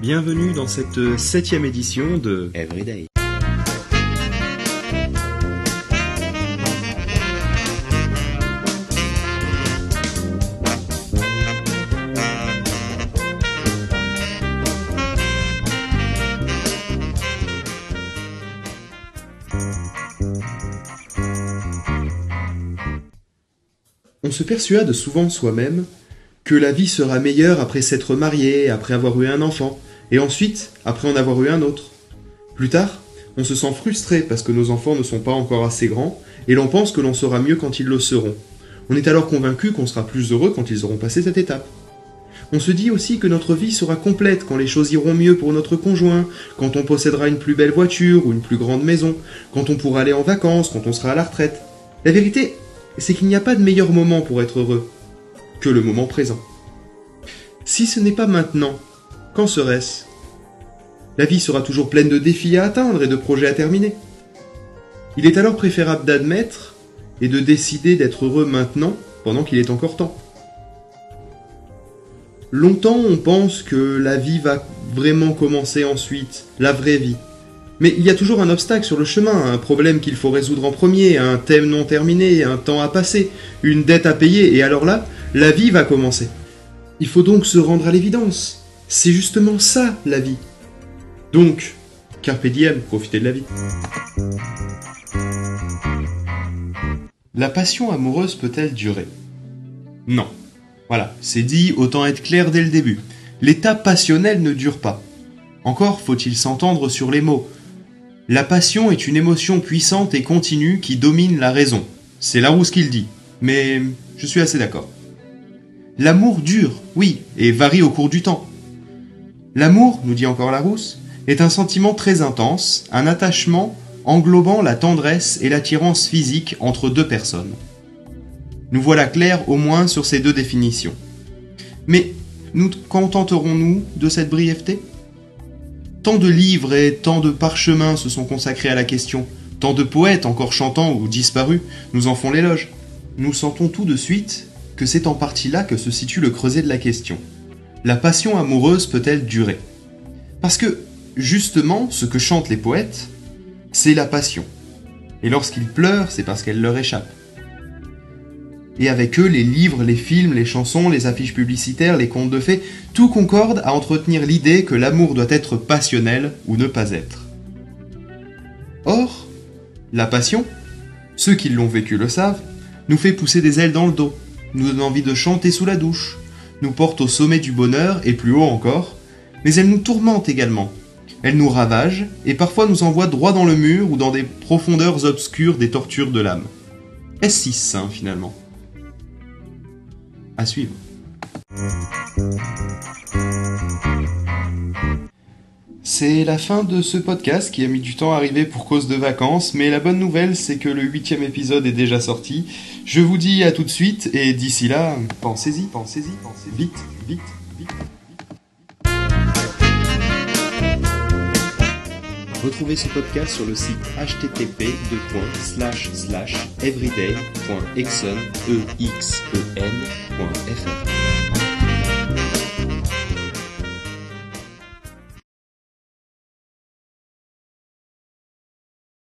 Bienvenue dans cette septième édition de Everyday. On se persuade souvent soi-même que la vie sera meilleure après s'être marié, après avoir eu un enfant, et ensuite après en avoir eu un autre. Plus tard, on se sent frustré parce que nos enfants ne sont pas encore assez grands, et l'on pense que l'on sera mieux quand ils le seront. On est alors convaincu qu'on sera plus heureux quand ils auront passé cette étape. On se dit aussi que notre vie sera complète quand les choses iront mieux pour notre conjoint, quand on possédera une plus belle voiture ou une plus grande maison, quand on pourra aller en vacances, quand on sera à la retraite. La vérité, c'est qu'il n'y a pas de meilleur moment pour être heureux que le moment présent. Si ce n'est pas maintenant, quand serait-ce? La vie sera toujours pleine de défis à atteindre et de projets à terminer. Il est alors préférable d'admettre et de décider d'être heureux maintenant pendant qu'il est encore temps. Longtemps on pense que la vie va vraiment commencer ensuite, la vraie vie. Mais il y a toujours un obstacle sur le chemin, un problème qu'il faut résoudre en premier, un thème non terminé, un temps à passer, une dette à payer, et alors là, la vie va commencer. Il faut donc se rendre à l'évidence. C'est justement ça, la vie. Donc, carpe diem, profitez de la vie. La passion amoureuse peut-elle durer? Non. Voilà, c'est dit, autant être clair dès le début. L'état passionnel ne dure pas. Encore faut-il s'entendre sur les mots. La passion est une émotion puissante et continue qui domine la raison. C'est Larousse qui le dit, mais je suis assez d'accord. L'amour dure, oui, et varie au cours du temps. L'amour, nous dit encore Larousse, est un sentiment très intense, un attachement englobant la tendresse et l'attirance physique entre deux personnes. Nous voilà clairs au moins sur ces deux définitions. Mais nous contenterons-nous de cette brièveté? Tant de livres et tant de parchemins se sont consacrés à la question, tant de poètes encore chantants ou disparus nous en font l'éloge. Nous sentons tout de suite que c'est en partie là que se situe le creuset de la question. La passion amoureuse peut-elle durer? Parce que, justement, ce que chantent les poètes, c'est la passion. Et lorsqu'ils pleurent, c'est parce qu'elle leur échappe. Et avec eux, les livres, les films, les chansons, les affiches publicitaires, les contes de fées, tout concorde à entretenir l'idée que l'amour doit être passionnel ou ne pas être. Or, la passion, ceux qui l'ont vécu le savent, nous fait pousser des ailes dans le dos, nous donne envie de chanter sous la douche, nous porte au sommet du bonheur et plus haut encore, mais elle nous tourmente également. Elle nous ravage et parfois nous envoie droit dans le mur ou dans des profondeurs obscures des tortures de l'âme. Est-ce si sain finalement? À suivre. C'est la fin de ce podcast qui a mis du temps à arriver pour cause de vacances, mais la bonne nouvelle c'est que le huitième épisode est déjà sorti. Je vous dis à tout de suite et d'ici là, pensez-y, pensez-y, pensez vite, vite, vite. Retrouvez ce podcast sur le site http://everyday.exen.fr.